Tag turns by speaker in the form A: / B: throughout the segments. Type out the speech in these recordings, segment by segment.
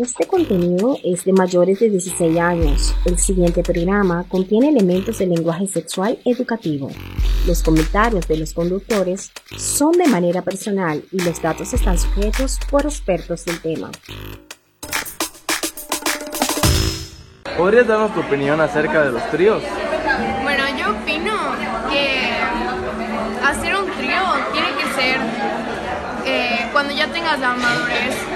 A: Este contenido es de mayores de 16 años. El siguiente programa contiene elementos de lenguaje sexual educativo. Los comentarios de los conductores son de manera personal y los datos están sujetos por expertos del tema.
B: ¿Podrías darnos tu opinión acerca de los tríos?
C: Bueno, yo opino que hacer un trío tiene que ser eh, cuando ya tengas la madurez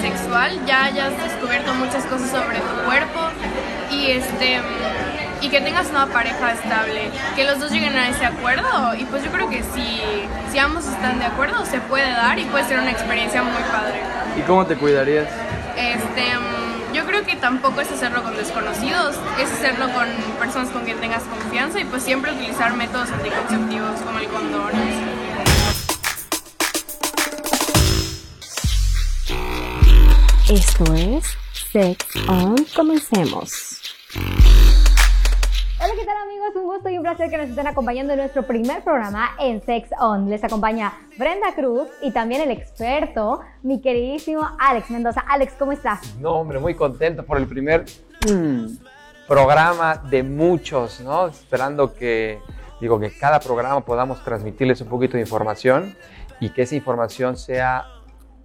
C: sexual, ya hayas descubierto muchas cosas sobre tu cuerpo y este y que tengas una pareja estable, que los dos lleguen a ese acuerdo y pues yo creo que si, si ambos están de acuerdo se puede dar y puede ser una experiencia muy padre.
B: ¿Y cómo te cuidarías?
C: Este, yo creo que tampoco es hacerlo con desconocidos, es hacerlo con personas con quien tengas confianza y pues siempre utilizar métodos anticonceptivos como el condón.
A: Esto es Sex On. Comencemos.
D: Hola, ¿qué tal amigos? Un gusto y un placer que nos estén acompañando en nuestro primer programa en Sex On. Les acompaña Brenda Cruz y también el experto, mi queridísimo Alex Mendoza. Alex, ¿cómo estás?
E: No, hombre, muy contento por el primer mm, programa de muchos, ¿no? Esperando que, digo, que cada programa podamos transmitirles un poquito de información y que esa información sea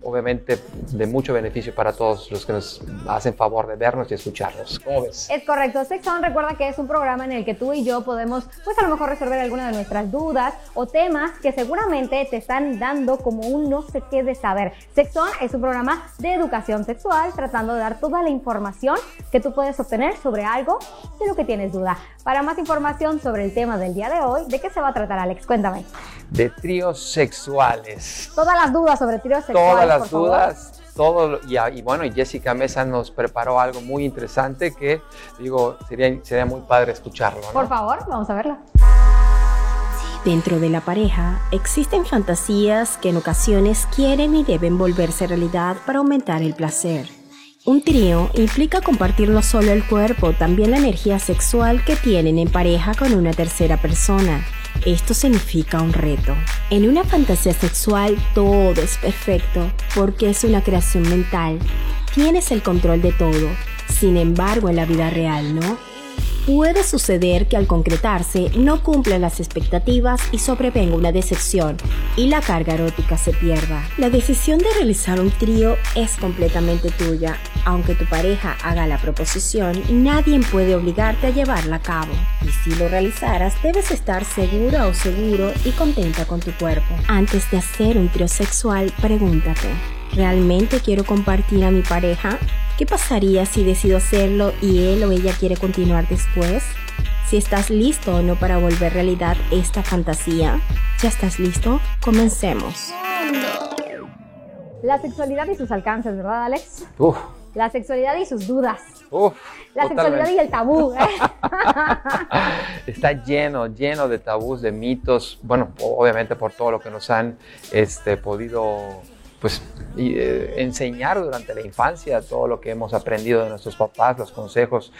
E: obviamente de mucho beneficio para todos los que nos hacen favor de vernos y escucharnos. ¿Cómo ves?
D: Es correcto. Sex On recuerda que es un programa en el que tú y yo podemos, pues a lo mejor resolver alguna de nuestras dudas o temas que seguramente te están dando como un no sé qué de saber. Sex On es un programa de educación sexual tratando de dar toda la información que tú puedes obtener sobre algo de lo que tienes duda. Para más información sobre el tema del día de hoy, ¿de qué se va a tratar, Alex? Cuéntame.
E: De tríos sexuales.
D: Todas las dudas sobre tríos sexuales.
E: Todas las
D: por favor.
E: dudas, todo, y, y bueno, y Jessica Mesa nos preparó algo muy interesante que, digo, sería, sería muy padre escucharlo. ¿no?
D: Por favor, vamos a verlo.
A: Dentro de la pareja existen fantasías que en ocasiones quieren y deben volverse realidad para aumentar el placer. Un trío implica compartir no solo el cuerpo, también la energía sexual que tienen en pareja con una tercera persona. Esto significa un reto. En una fantasía sexual todo es perfecto porque es una creación mental. Tienes el control de todo. Sin embargo, en la vida real, ¿no? Puede suceder que al concretarse no cumplan las expectativas y sobrevenga una decepción y la carga erótica se pierda. La decisión de realizar un trío es completamente tuya. Aunque tu pareja haga la proposición, nadie puede obligarte a llevarla a cabo. Y si lo realizaras, debes estar segura o seguro y contenta con tu cuerpo. Antes de hacer un trío sexual, pregúntate, ¿realmente quiero compartir a mi pareja? ¿Qué pasaría si decido hacerlo y él o ella quiere continuar después? Si estás listo o no para volver realidad esta fantasía, ¿ya estás listo? Comencemos.
D: La sexualidad y sus alcances, ¿verdad, Alex?
E: Uf,
D: La sexualidad y sus dudas.
E: uf,
D: La sexualidad
E: totalmente.
D: y el tabú. ¿eh?
E: Está lleno, lleno de tabús, de mitos, bueno, obviamente por todo lo que nos han este, podido pues, eh, enseñar durante la infancia, todo lo que hemos aprendido de nuestros papás, los consejos,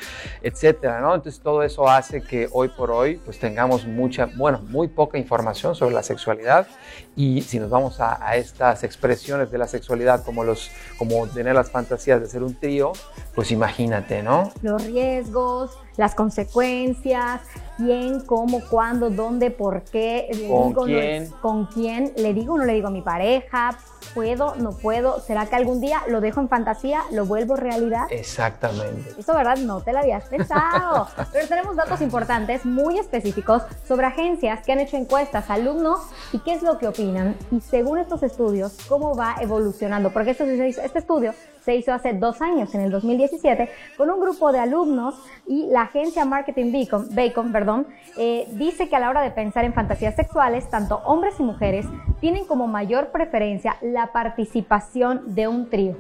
E: etcétera, ¿no? Entonces todo eso hace que hoy por hoy pues tengamos mucha, bueno, muy poca información sobre la sexualidad y si nos vamos a, a estas expresiones de la sexualidad como los, como tener las fantasías de ser un trío, pues imagínate, ¿no?
D: Los riesgos, las consecuencias, quién, cómo, cuándo, dónde, por qué, le
E: ¿Con
D: digo, no-
E: quién?
D: con quién, le digo o no le digo a mi pareja, puedo, no puedo, será que algún día lo dejo en fantasía, lo vuelvo realidad.
E: Exactamente.
D: Eso, ¿verdad? No te lo habías pensado. Pero tenemos datos importantes, muy específicos, sobre agencias que han hecho encuestas a alumnos y qué es lo que opinan. Y según estos estudios, cómo va evolucionando. Porque este estudio se hizo hace dos años, en el 2017, con un grupo de alumnos y la agencia Marketing Bacon, Bacon perdón, eh, dice que a la hora de pensar en fantasías sexuales, tanto hombres y mujeres tienen como mayor preferencia la participación de un trío.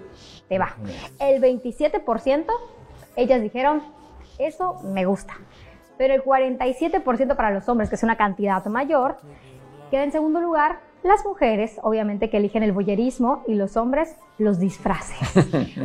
D: Te va. El 27% ellas dijeron, eso me gusta. Pero el 47% para los hombres, que es una cantidad mayor, queda en segundo lugar las mujeres, obviamente que eligen el voyerismo, y los hombres los disfraces.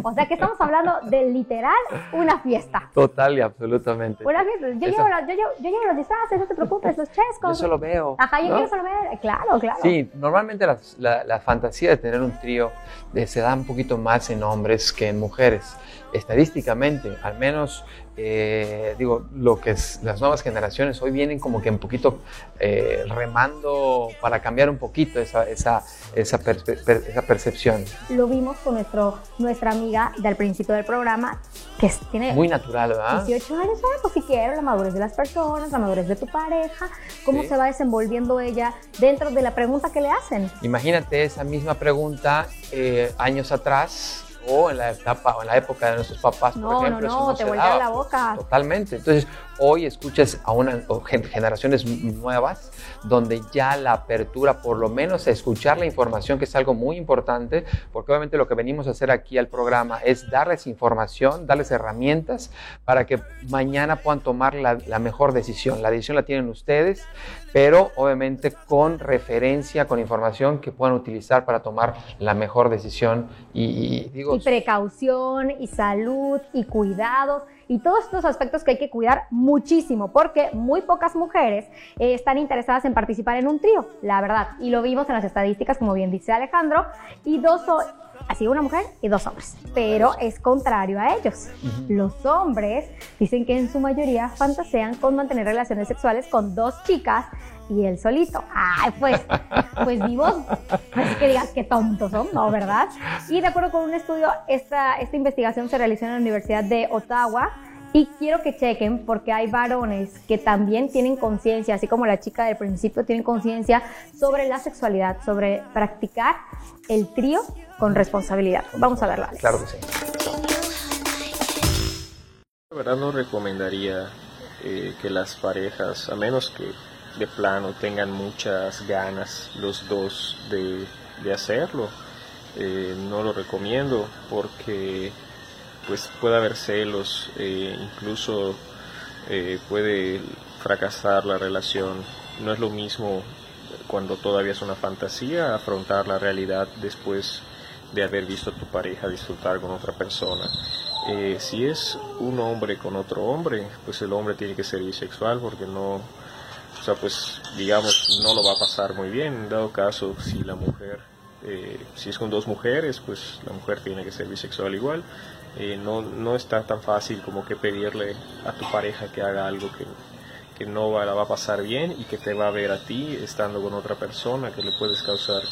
D: o sea que estamos hablando de literal una fiesta.
E: Total y absolutamente.
D: Una fiesta. Yo, llevo, yo, llevo, yo llevo los disfraces, no te preocupes, los chescos.
E: Yo solo veo.
D: Ajá, yo quiero solo ver. Claro, claro.
E: Sí, normalmente la, la, la fantasía de tener un trío eh, se da un poquito más en hombres que en mujeres estadísticamente, al menos, eh, digo, lo que es las nuevas generaciones hoy vienen como que un poquito eh, remando para cambiar un poquito esa, esa, esa, esa, percepción.
D: Lo vimos con nuestro, nuestra amiga del principio del programa, que tiene...
E: Muy natural, ¿verdad?
D: 18 años, pues si quiero, la madurez de las personas, la madurez de tu pareja, cómo se va desenvolviendo ella dentro de la pregunta que le hacen.
E: Imagínate esa misma pregunta eh, años atrás o en la etapa o en la época de nuestros papás,
D: no,
E: por ejemplo.
D: No, no, no, te voltea la boca.
E: Totalmente. Entonces, hoy escuchas a una generaciones nuevas donde ya la apertura, por lo menos a escuchar la información, que es algo muy importante, porque obviamente lo que venimos a hacer aquí al programa es darles información, darles herramientas para que mañana puedan tomar la, la mejor decisión. La decisión la tienen ustedes, pero obviamente con referencia, con información que puedan utilizar para tomar la mejor decisión y, digo...
D: Y precaución, y salud, y cuidados y todos estos aspectos que hay que cuidar muchísimo porque muy pocas mujeres eh, están interesadas en participar en un trío, la verdad. Y lo vimos en las estadísticas, como bien dice Alejandro, y dos así una mujer y dos hombres, pero es contrario a ellos. Los hombres dicen que en su mayoría fantasean con mantener relaciones sexuales con dos chicas y él solito. Ay, pues, pues vivos, así que digas qué tontos son, ¿no? ¿Verdad? Y de acuerdo con un estudio, esta, esta investigación se realizó en la Universidad de Ottawa. Y quiero que chequen porque hay varones que también tienen conciencia, así como la chica del principio tienen conciencia sobre la sexualidad, sobre practicar el trío con responsabilidad. Vamos a verla.
E: Claro que sí.
F: La verdad no recomendaría eh, que las parejas, a menos que de plano tengan muchas ganas los dos de, hacerlo. Eh, no lo recomiendo porque pues puede haber celos, eh, incluso eh, puede fracasar la relación. No es lo mismo cuando todavía es una fantasía afrontar la realidad después de haber visto a tu pareja disfrutar con otra persona. si es un hombre con otro hombre, pues el hombre tiene que ser bisexual porque no, o sea, pues digamos, no lo va a pasar muy bien. En dado caso, si la mujer, eh, si es con dos mujeres, pues la mujer tiene que ser bisexual igual. Eh, no, no está tan fácil como que pedirle a tu pareja que haga algo que, que no va, la va a pasar bien y que te va a ver a ti estando con otra persona, que le puedes causar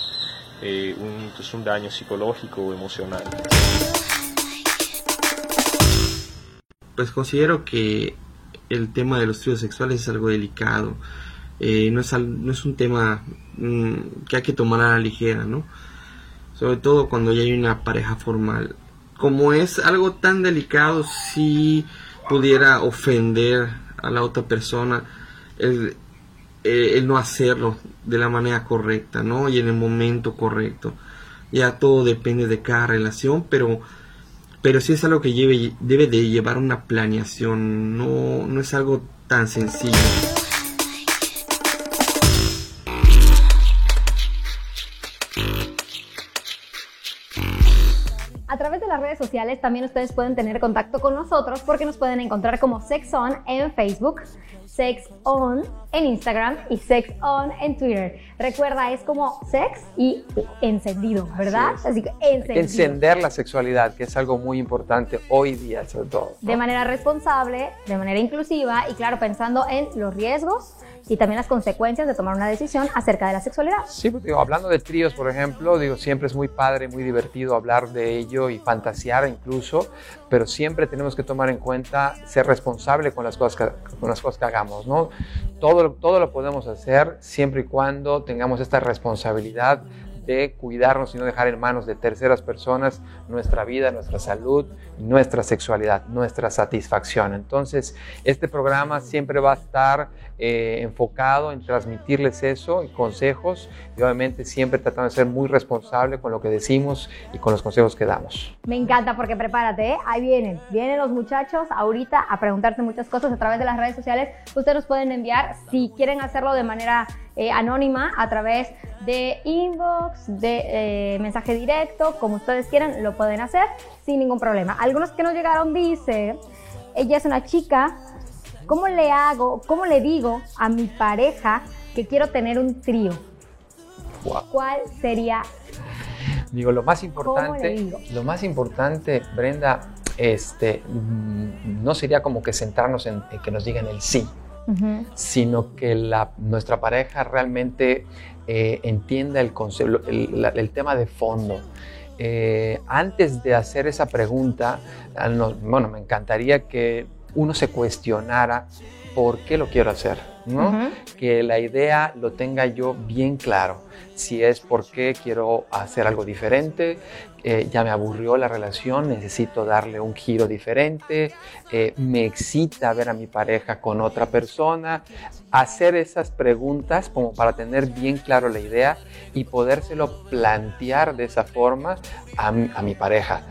F: eh, un, pues un daño psicológico o emocional.
G: Pues considero que el tema de los tríos sexuales es algo delicado. Eh, no, es, no es un tema mm, que hay que tomar a la ligera, ¿no? Sobre todo cuando ya hay una pareja formal. Como es algo tan delicado, si pudiera ofender a la otra persona el, eh, el no hacerlo de la manera correcta, ¿no? Y en el momento correcto. Ya todo depende de cada relación, pero pero sí es algo que debe de llevar una planeación, no, no es algo tan sencillo.
D: Sociales también ustedes pueden tener contacto con nosotros porque nos pueden encontrar como SexOn en Facebook, Sex On en Instagram y Sex On en Twitter. Recuerda, es como sex y encendido, ¿verdad?
E: Así, que encendido. Encender la sexualidad, que es algo muy importante hoy día, sobre todo.
D: De manera responsable, de manera inclusiva y, claro, pensando en los riesgos y también las consecuencias de tomar una decisión acerca de la sexualidad.
E: Sí, digo, hablando de tríos, por ejemplo, digo, siempre es muy padre, muy divertido hablar de ello y fantasear incluso, pero siempre tenemos que tomar en cuenta ser responsable con las cosas que, con las cosas que hagamos, ¿no? Todo, todo lo podemos hacer siempre y cuando tengamos esta responsabilidad de cuidarnos y no dejar en manos de terceras personas nuestra vida, nuestra salud, nuestra sexualidad, nuestra satisfacción. Entonces, este programa siempre va a estar eh, enfocado en transmitirles eso y consejos y obviamente siempre tratando de ser muy responsable con lo que decimos y con los consejos que damos.
D: Me encanta porque prepárate, ¿eh? ahí vienen, vienen los muchachos ahorita a preguntarte muchas cosas a través de las redes sociales. Ustedes nos pueden enviar si quieren hacerlo de manera eh, anónima a través de inbox, de mensaje directo, como ustedes quieran, lo pueden hacer sin ningún problema. Algunos que nos llegaron dice, ella es una chica, ¿cómo le hago, cómo le digo a mi pareja que quiero tener un trío? ¿Cuál sería?
E: Digo, lo más importante, lo más importante, Brenda, este, mm, no sería como que centrarnos en, que nos digan el sí, sino que la, nuestra pareja realmente eh, entienda el, concepto, el, tema de fondo. Eh, antes de hacer esa pregunta, bueno, me encantaría que uno se cuestionara por qué lo quiero hacer, ¿no? Que la idea lo tenga yo bien claro. Si es porque quiero hacer algo diferente, eh, ya me aburrió la relación, necesito darle un giro diferente, eh, me excita ver a mi pareja con otra persona, hacer esas preguntas como para tener bien claro la idea y podérselo plantear de esa forma a, a mi pareja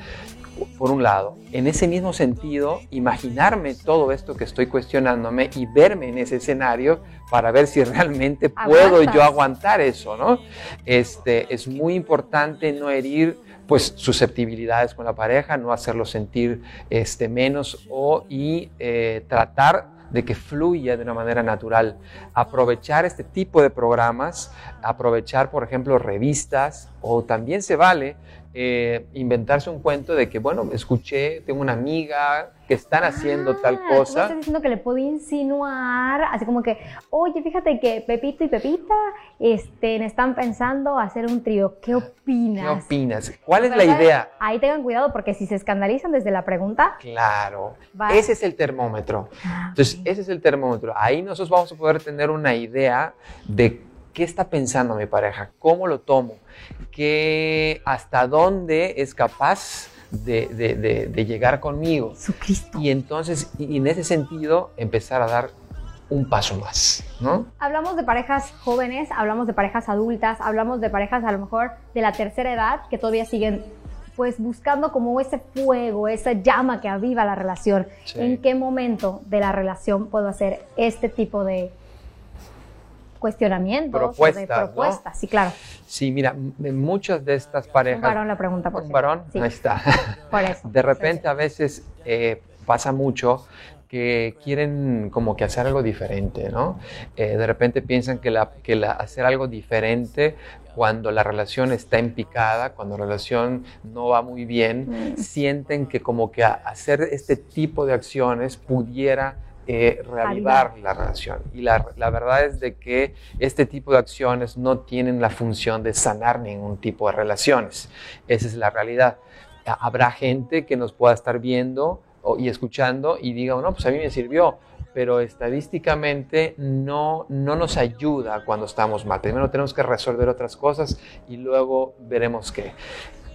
E: por un lado. En ese mismo sentido, imaginarme todo esto que estoy cuestionándome y verme en ese escenario para ver si realmente puedo yo aguantar eso, ¿no? Este, es muy importante no herir pues susceptibilidades con la pareja, no hacerlo sentir este, menos o y eh, tratar de que fluya de una manera natural. Aprovechar este tipo de programas, aprovechar, por ejemplo, revistas o también se vale eh, inventarse un cuento de que, bueno, escuché, tengo una amiga que están haciendo tal
D: ah,
E: cosa.
D: estás diciendo que le puedo insinuar, así como que, oye, fíjate que Pepito y Pepita este, están pensando hacer un trío. ¿Qué opinas?
E: ¿Qué opinas? ¿Cuál es la idea?
D: Ahí tengan cuidado porque si se escandalizan desde la pregunta.
E: Claro, ese es el termómetro. Ah, Entonces, ese es el termómetro. Ahí nosotros vamos a poder tener una idea de qué está pensando mi pareja, cómo lo tomo que hasta dónde es capaz de, llegar conmigo. Y entonces, y en ese sentido, empezar a dar un paso más, ¿no?
D: Hablamos de parejas jóvenes, hablamos de parejas adultas, hablamos de parejas a lo mejor de la tercera edad que todavía siguen pues buscando como ese fuego, esa llama que aviva la relación. ¿En qué momento de la relación puedo hacer este tipo de, cuestionamientos,
E: propuestas,
D: de propuestas, sí, claro.
E: Sí, mira, muchas de estas parejas... Un
D: varón la pregunta, por
E: Un varón, ahí está.
D: Por eso.
E: De repente a veces eh, pasa mucho que quieren como que hacer algo diferente, ¿no? Eh, de repente piensan que, la, que la, hacer algo diferente cuando la relación está en picada, cuando la relación no va muy bien, mm. sienten que como que hacer este tipo de acciones pudiera eh, reavivar la relación. Y la, la, verdad es de que este tipo de acciones no tienen la función de sanar ningún tipo de relaciones. Esa es la realidad. Habrá gente que nos pueda estar viendo y escuchando y diga, no, pues a mí me sirvió, pero estadísticamente no, no nos ayuda cuando estamos mal. Primero tenemos que resolver otras cosas y luego veremos qué.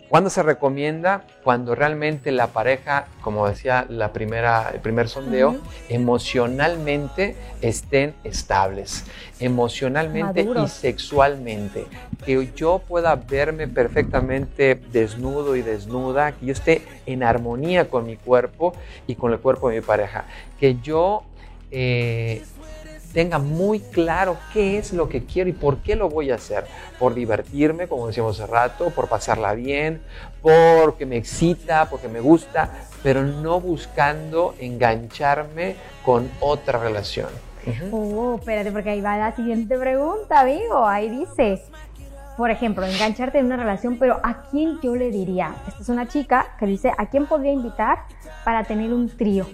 E: ¿Cuándo se recomienda? Cuando realmente la pareja, como decía la primera, el primer sondeo, emocionalmente estén estables, emocionalmente y sexualmente. Que yo pueda verme perfectamente desnudo y desnuda, que yo esté en armonía con mi cuerpo y con el cuerpo de mi pareja. Que yo eh, tenga muy claro qué es lo que quiero y por qué lo voy a hacer. Por divertirme, como decíamos hace rato, por pasarla bien, porque me excita, porque me gusta, pero no buscando engancharme con otra relación.
D: Oh, espérate, porque ahí va la siguiente pregunta, amigo. Ahí dice, por ejemplo, engancharte en una relación, pero ¿a quién yo le diría? Esta es una chica que dice, ¿a quién podría invitar para tener un trío?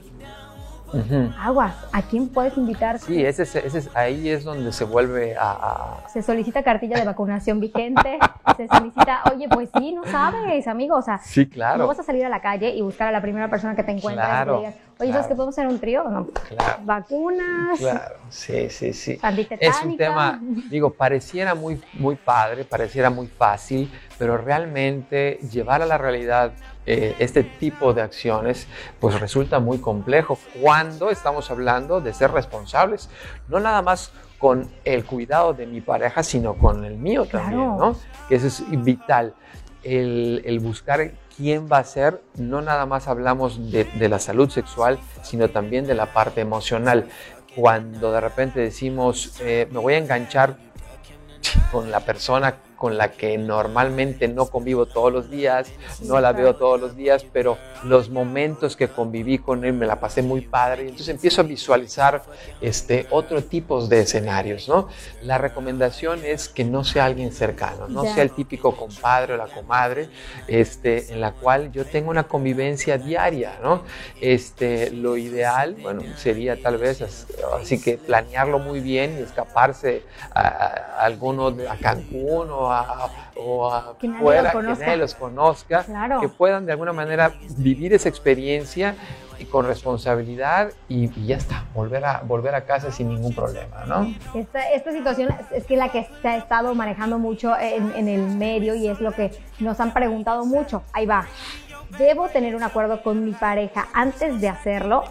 D: Aguas, ¿a quién puedes invitar?
E: Sí, ese, ese, ahí es donde se vuelve a,
D: Se solicita cartilla de vacunación vigente, se solicita, oye, pues sí, no sabes, amigo, o sea,
E: sí, claro.
D: no vas a salir a la calle y buscar a la primera persona que te encuentres y digas, oye, ¿sabes que podemos hacer un trío? No,
E: claro.
D: Vacunas.
E: Claro, sí, sí, sí. Es un tema, digo, pareciera muy, muy padre, pareciera muy fácil, pero realmente llevar a la realidad eh, este tipo de acciones pues resulta muy complejo cuando estamos hablando de ser responsables, no nada más con el cuidado de mi pareja, sino con el mío también, ¿no? Que eso es vital. El, buscar quién va a ser, no nada más hablamos de, de la salud sexual, sino también de la parte emocional. Cuando de repente decimos, eh, me voy a enganchar con la persona con la que normalmente no convivo todos los días, no la veo todos los días, pero los momentos que conviví con él me la pasé muy padre. Entonces empiezo a visualizar este, otro tipo de escenarios, ¿no? La recomendación es que no sea alguien cercano, no sea el típico compadre o la comadre, este, en la cual yo tengo una convivencia diaria, ¿no? Este, lo ideal, bueno, sería tal vez así que planearlo muy bien y escaparse a, a alguno a Cancún o o a que fuera, que nadie los conozca, que puedan de alguna manera vivir esa experiencia y con responsabilidad y, ya está, volver a, volver a casa sin ningún problema, ¿no?
D: Esta, esta situación es que la que se ha estado manejando mucho en, en el medio y es lo que nos han preguntado mucho. Ahí va. ¿Debo tener un acuerdo con mi pareja antes de hacerlo?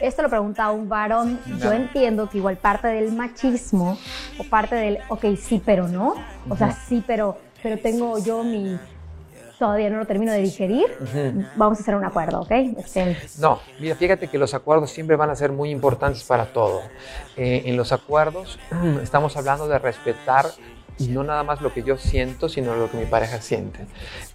D: Esto lo pregunta un varón. Yo entiendo que igual parte del machismo o parte del, ok, sí, pero no. O sea, sí, pero, pero tengo yo mi, todavía no lo termino de digerir, vamos a hacer un acuerdo, ¿ok?
E: Este, no, mira, fíjate que los acuerdos siempre van a ser muy importantes para todo. Eh, en los acuerdos estamos hablando de respetar no nada más lo que yo siento, sino lo que mi pareja siente.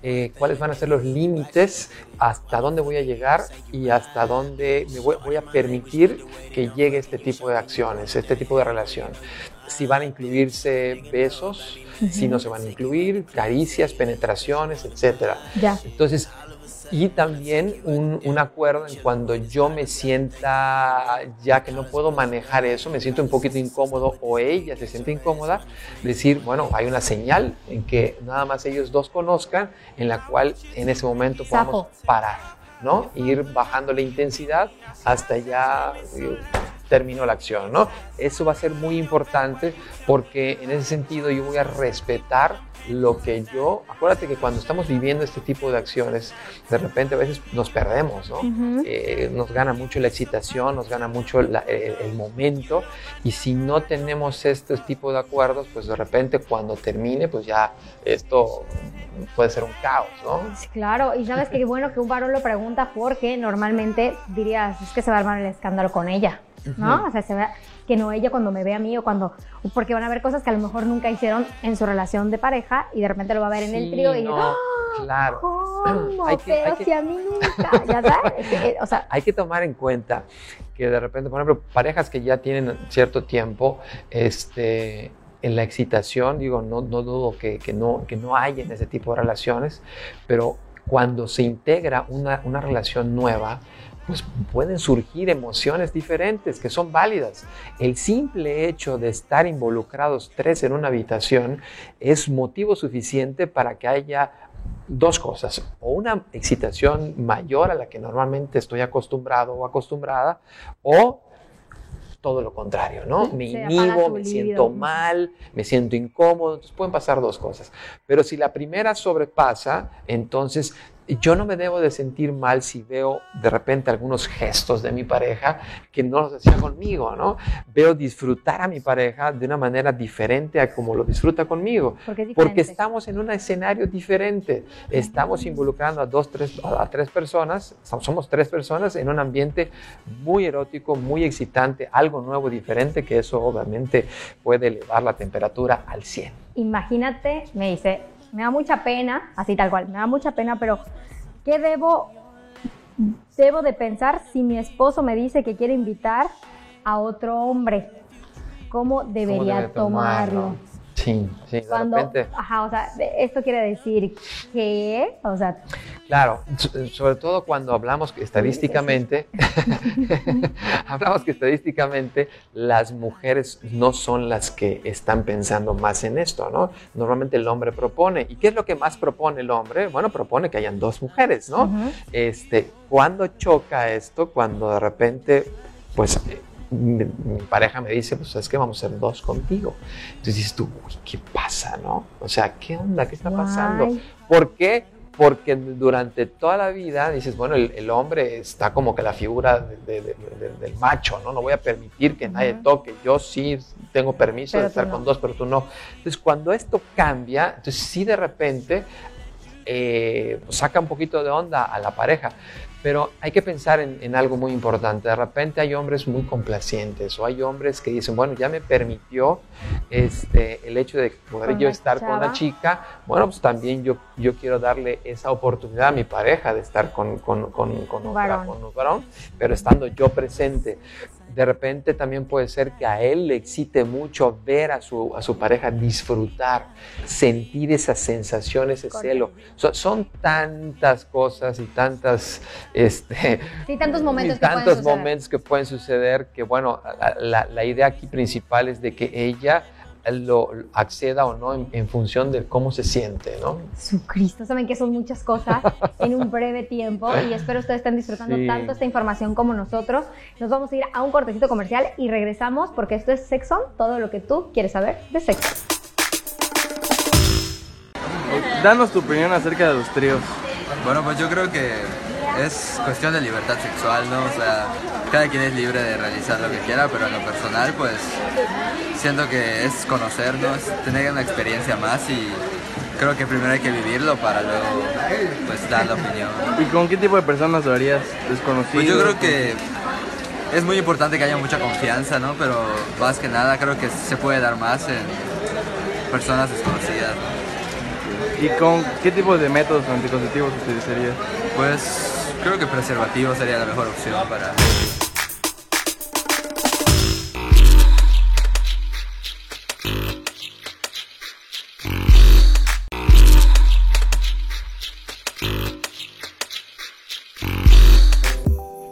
E: Eh, ¿Cuáles van a ser los límites? ¿Hasta dónde voy a llegar? Y hasta dónde me voy, a permitir que llegue este tipo de acciones, este tipo de relación. Si van a incluirse besos, si no se van a incluir, caricias, penetraciones, etc. Ya. Entonces, y también un, un, acuerdo en cuando yo me sienta ya que no puedo manejar eso, me siento un poquito incómodo o ella se siente incómoda, decir, bueno, hay una señal en que nada más ellos dos conozcan, en la cual en ese momento podemos parar, ¿no? Ir bajando la intensidad hasta ya terminó la acción, ¿no? Eso va a ser muy importante porque en ese sentido yo voy a respetar lo que yo, acuérdate que cuando estamos viviendo este tipo de acciones, de repente a veces nos perdemos, ¿no? Eh, nos gana mucho la excitación, nos gana mucho el, el, momento y si no tenemos este tipo de acuerdos, pues de repente cuando termine, pues ya esto puede ser un caos, ¿no?
D: Claro, y sabes que bueno que un varón lo pregunta porque normalmente dirías, es que se va a armar el escándalo con ella. ¿No? O sea, se ve que no ella cuando me ve a mí o cuando, porque van a ver cosas que a lo mejor nunca hicieron en su relación de pareja y de repente lo va a ver en el trío y no, ¡Ah!
E: claro.
D: ¿Cómo? Hay que, Pero si a mí nunca, ya sabes,
E: eh, o sea. Hay que tomar en cuenta que de repente, por ejemplo, parejas que ya tienen cierto tiempo, este, en la excitación, digo, no, no dudo que, que, no, que no hay en ese tipo de relaciones, pero cuando se integra una, una relación nueva, pues pueden surgir emociones diferentes que son válidas. El simple hecho de estar involucrados tres en una habitación es motivo suficiente para que haya dos cosas, o una excitación mayor a la que normalmente estoy acostumbrado o acostumbrada, o todo lo contrario, ¿no? Me inhibo, me siento mal, me siento incómodo, entonces pueden pasar dos cosas. Pero si la primera sobrepasa, entonces yo no me debo de sentir mal si veo de repente algunos gestos de mi pareja que no los hacía conmigo, ¿no? Veo disfrutar a mi pareja de una manera diferente a como lo disfruta conmigo. Porque estamos en un escenario diferente. Estamos involucrando a dos, tres, a tres personas, somos tres personas en un ambiente muy erótico, muy excitante, algo nuevo, diferente, que eso obviamente puede elevar la temperatura al 100.
D: Imagínate, me dice, me da mucha pena, así tal cual, me da mucha pena, pero ¿qué debo, debo de pensar si mi esposo me dice que quiere invitar a otro hombre? ¿Cómo debería tomarlo?
E: Sí, sí,
D: Cuando, Ajá, o sea, esto quiere decir que, o sea...
E: Claro, sobre todo cuando hablamos que estadísticamente, hablamos que estadísticamente las mujeres no son las que están pensando más en esto, ¿no? Normalmente el hombre propone. ¿Y qué es lo que más propone el hombre? Bueno, propone que hayan dos mujeres, ¿no? Este, cuando choca esto, cuando de repente, pues mi, pareja me dice, pues es que vamos a ser dos contigo. Entonces dices tú, ¿qué pasa, no? O sea, ¿qué onda? ¿Qué está pasando? ¿Por qué? Porque durante toda la vida dices, bueno, el, hombre está como que la figura del macho, ¿no? No voy a permitir que nadie toque. Yo sí tengo permiso de estar con dos, pero tú no. Entonces, cuando esto cambia, entonces sí de repente eh, saca un poquito de onda a la pareja. Pero hay que pensar en, algo muy importante. De repente hay hombres muy complacientes o hay hombres que dicen, bueno, ya me permitió este, el hecho de poder yo estar con una chica. Bueno, pues también yo, yo quiero darle esa oportunidad a mi pareja de estar con, con, con, con, un varón, pero estando yo presente de repente también puede ser que a él le excite mucho ver a su, a su pareja disfrutar, sentir esas sensaciones, ese celo. son tantas cosas y tantas... Este,
D: sí, tantos momentos,
E: que, tantos pueden momentos que pueden suceder que, bueno, la, la idea aquí principal es de que ella lo acceda o no en, función de cómo se siente, ¿no?
D: Su Cristo, saben que son muchas cosas en un breve tiempo y espero ustedes estén disfrutando tanto esta información como nosotros. Nos vamos a ir a un cortecito comercial y regresamos porque esto es Sexo, todo lo que tú quieres saber de sexo.
B: Danos tu opinión acerca de los tríos.
H: Bueno, pues yo creo que es cuestión de libertad sexual, ¿no? O sea, cada quien es libre de realizar lo que quiera, pero en lo personal, pues siento que es conocernos, tener una experiencia más y creo que primero hay que vivirlo para luego pues dar la opinión.
B: ¿Y con qué tipo de personas lo harías? ¿Desconocido?
H: Pues yo creo que es muy importante que haya mucha confianza, ¿no? Pero más que nada creo que se puede dar más en personas desconocidas.
B: ¿Y con qué tipo de métodos anticonceptivos utilizarías?
H: Pues Creo que preservativo sería la mejor opción para...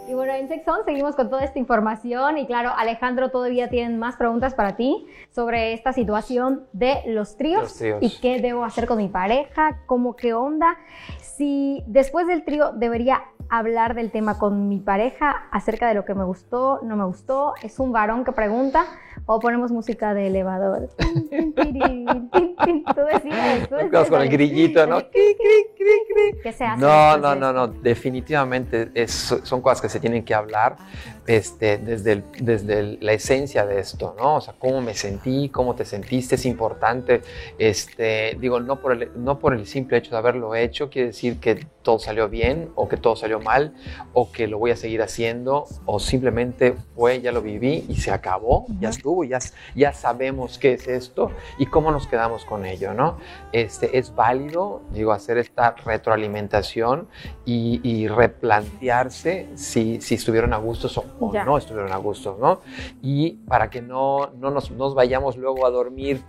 D: Y bueno, en Sexon seguimos con toda esta información y claro, Alejandro todavía tiene más preguntas para ti sobre esta situación de los tríos, los tríos. y qué debo hacer con mi pareja, cómo qué onda, si después del trío debería hablar del tema con mi pareja acerca de lo que me gustó, no me gustó. Es un varón que pregunta o ponemos música de elevador.
E: Tú decías, con el grillito, ¿no?
D: ¿Qué se hace?
E: No, no, no, no. Definitivamente son cosas que se tienen que hablar este, desde, desde la esencia de esto, ¿no? O sea, cómo me sentí, cómo te sentiste, es importante. Este, digo, no por, el, no por el simple hecho de haberlo hecho, quiere decir que todo salió bien o que todo salió mal o que lo voy a seguir haciendo o simplemente fue, ya lo viví y se acabó, ya estuvo, ya, ya sabemos qué es esto y cómo nos quedamos con ello, ¿no? Este, es válido, digo, hacer esta retroalimentación y, replantearse si, si, estuvieron a gusto o, no estuvieron a gusto, ¿no? Y para que no, no nos, nos vayamos luego a dormir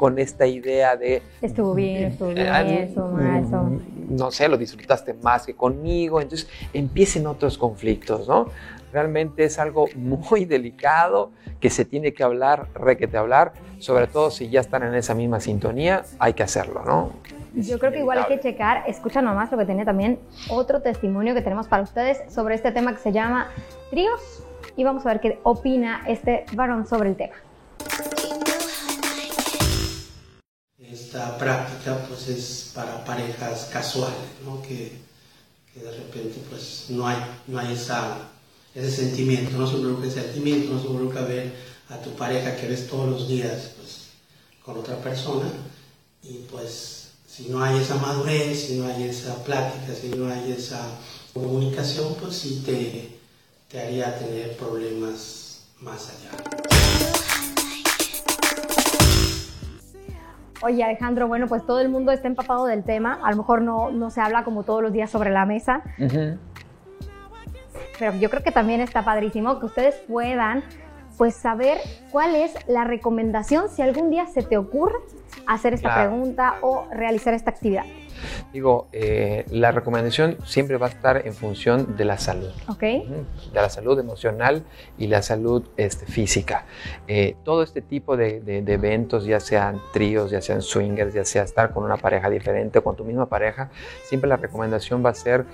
E: con esta idea de...
D: Estuvo bien, estuvo bien, eh, estuvo mal,
E: No sé, lo disfrutaste más que conmigo, entonces empiecen otros conflictos, ¿no? Realmente es algo muy delicado que se tiene que hablar, requete hablar, sobre todo si ya están en esa misma sintonía, hay que hacerlo, ¿no?
D: Yo creo que igual hay que checar, escucha nomás lo que tiene también otro testimonio que tenemos para ustedes sobre este tema que se llama tríos y vamos a ver qué opina este varón sobre el tema.
I: esta práctica pues es para parejas casuales, ¿no? que, que, de repente pues no hay, no hay esa, ese sentimiento, no se involucra ese sentimiento, no se involucra ver a tu pareja que ves todos los días pues, con otra persona y pues si no hay esa madurez, si no hay esa plática, si no hay esa comunicación, pues sí te, te haría tener problemas más allá.
D: Oye, Alejandro, bueno, pues todo el mundo está empapado del tema. A lo mejor no, no se habla como todos los días sobre la mesa. Pero yo creo que también está padrísimo que ustedes puedan pues saber cuál es la recomendación si algún día se te ocurre hacer esta pregunta o realizar esta actividad.
E: Digo, eh, la recomendación siempre va a estar en función de la salud.
D: Ok.
E: De la salud emocional y la salud este, física. Eh, todo este tipo de, de, eventos, ya sean tríos, ya sean swingers, ya sea estar con una pareja diferente o con tu misma pareja, siempre la recomendación va a ser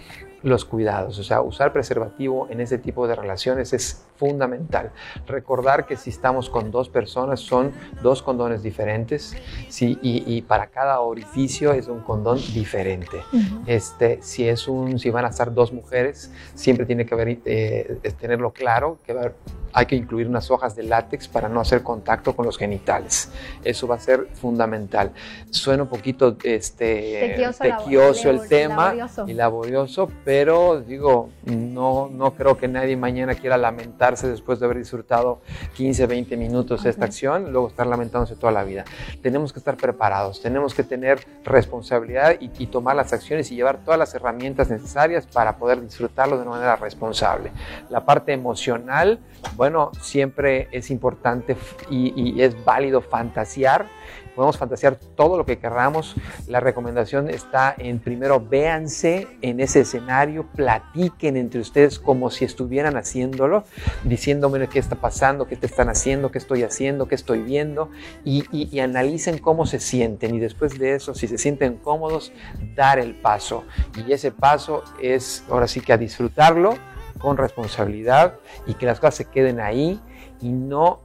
E: los cuidados, o sea, usar preservativo en ese tipo de relaciones es fundamental. Recordar que si estamos con dos personas son dos condones diferentes sí, y, para cada orificio es un condón diferente. este, si, es un, si van a estar dos mujeres, siempre tiene que haber, eh, tenerlo claro, que va hay que incluir unas hojas de látex para no hacer contacto con los genitales. Eso va a ser fundamental. Suena un poquito este, tequioso, el tema y laborioso, pero digo, no, no creo que nadie mañana quiera lamentarse después de haber disfrutado 15, 20 minutos de esta acción, luego estar lamentándose toda la vida. Tenemos que estar preparados, tenemos que tener responsabilidad y, y tomar las acciones y llevar todas las herramientas necesarias para poder disfrutarlo de una manera responsable. La parte emocional, bueno, siempre es importante y, es válido fantasear. Podemos fantasear todo lo que queramos. La recomendación está en primero véanse en ese escenario, platiquen entre ustedes como si estuvieran haciéndolo, diciéndome qué está pasando, qué te están haciendo, qué estoy haciendo, qué estoy viendo y, y analicen cómo se sienten. Y después de eso, si se sienten cómodos, dar el paso. Y ese paso es ahora sí que a disfrutarlo con responsabilidad y que las cosas se queden ahí y no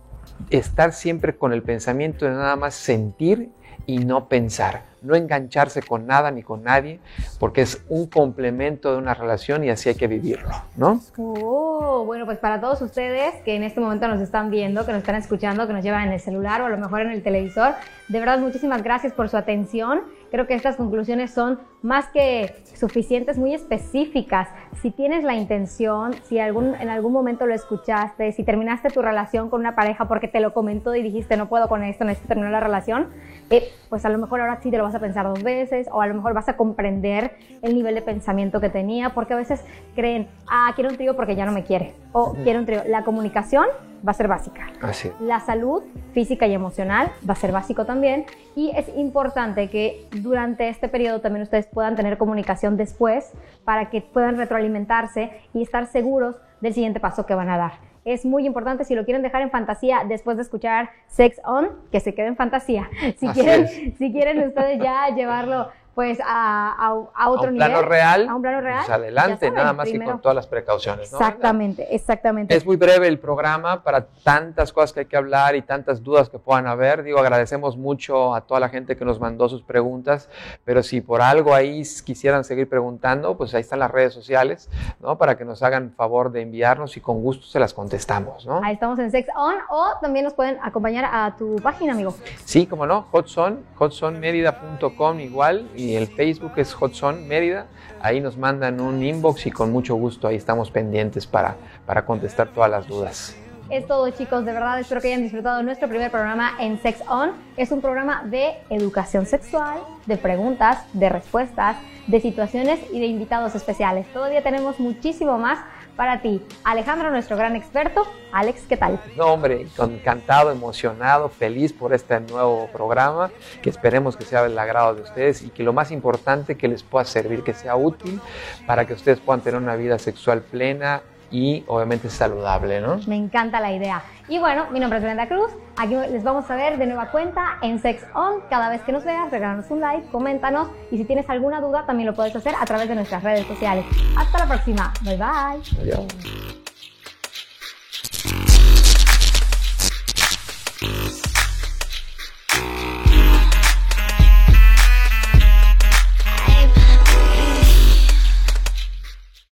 E: estar siempre con el pensamiento de nada más sentir y no pensar, no engancharse con nada ni con nadie, porque es un complemento de una relación y así hay que vivirlo, ¿no?
D: Oh, bueno, pues para todos ustedes que en este momento nos están viendo, que nos están escuchando, que nos llevan en el celular o a lo mejor en el televisor, de verdad muchísimas gracias por su atención. Creo que estas conclusiones son más que suficientes, muy específicas. Si tienes la intención, si en algún momento lo escuchaste, si terminaste tu relación con una pareja porque te lo comentó y dijiste no puedo con esto, necesito terminar la relación, eh, pues a lo mejor ahora sí te lo vas a pensar dos veces o a lo mejor vas a comprender el nivel de pensamiento que tenía, porque a veces creen, ah, quiero un trío porque ya no me quiere, o quiero un trío. La comunicación va a ser básica.
E: Así.
D: La salud física y emocional va a ser básico también y es importante que durante este periodo también ustedes puedan tener comunicación después para que puedan retroalimentarse y estar seguros del siguiente paso que van a dar. Es muy importante si lo quieren dejar en fantasía después de escuchar Sex On, que se quede en fantasía. Si quieren, si quieren ustedes ya llevarlo pues a, a, otro
E: a un
D: nivel.
E: Plano real,
D: a un plano real.
E: Pues adelante, nada más que con todas las precauciones. ¿no?
D: Exactamente, exactamente.
E: Es muy breve el programa para tantas cosas que hay que hablar y tantas dudas que puedan haber. Digo, agradecemos mucho a toda la gente que nos mandó sus preguntas, pero si por algo ahí quisieran seguir preguntando, pues ahí están las redes sociales, ¿no? Para que nos hagan favor de enviarnos y con gusto se las contestamos, ¿no?
D: Ahí estamos en Sex On o también nos pueden acompañar a tu página, amigo.
E: Sí, como no, hotson, hotsonmerida.com igual y el Facebook es Hotson Mérida. Ahí nos mandan un inbox y con mucho gusto ahí estamos pendientes para, para contestar todas las dudas.
D: Es todo chicos, de verdad espero que hayan disfrutado nuestro primer programa en Sex On. Es un programa de educación sexual, de preguntas, de respuestas, de situaciones y de invitados especiales. Todavía tenemos muchísimo más para ti. Alejandro, nuestro gran experto. Alex, ¿qué tal?
E: No, hombre, encantado, emocionado, feliz por este nuevo programa, que esperemos que sea del agrado de ustedes y que lo más importante que les pueda servir, que sea útil para que ustedes puedan tener una vida sexual plena, y obviamente saludable, ¿no?
D: Me encanta la idea. Y bueno, mi nombre es Brenda Cruz. Aquí les vamos a ver de nueva cuenta en Sex On. Cada vez que nos veas, regálanos un like, coméntanos y si tienes alguna duda también lo puedes hacer a través de nuestras redes sociales. Hasta la próxima. Bye bye.
E: Adiós.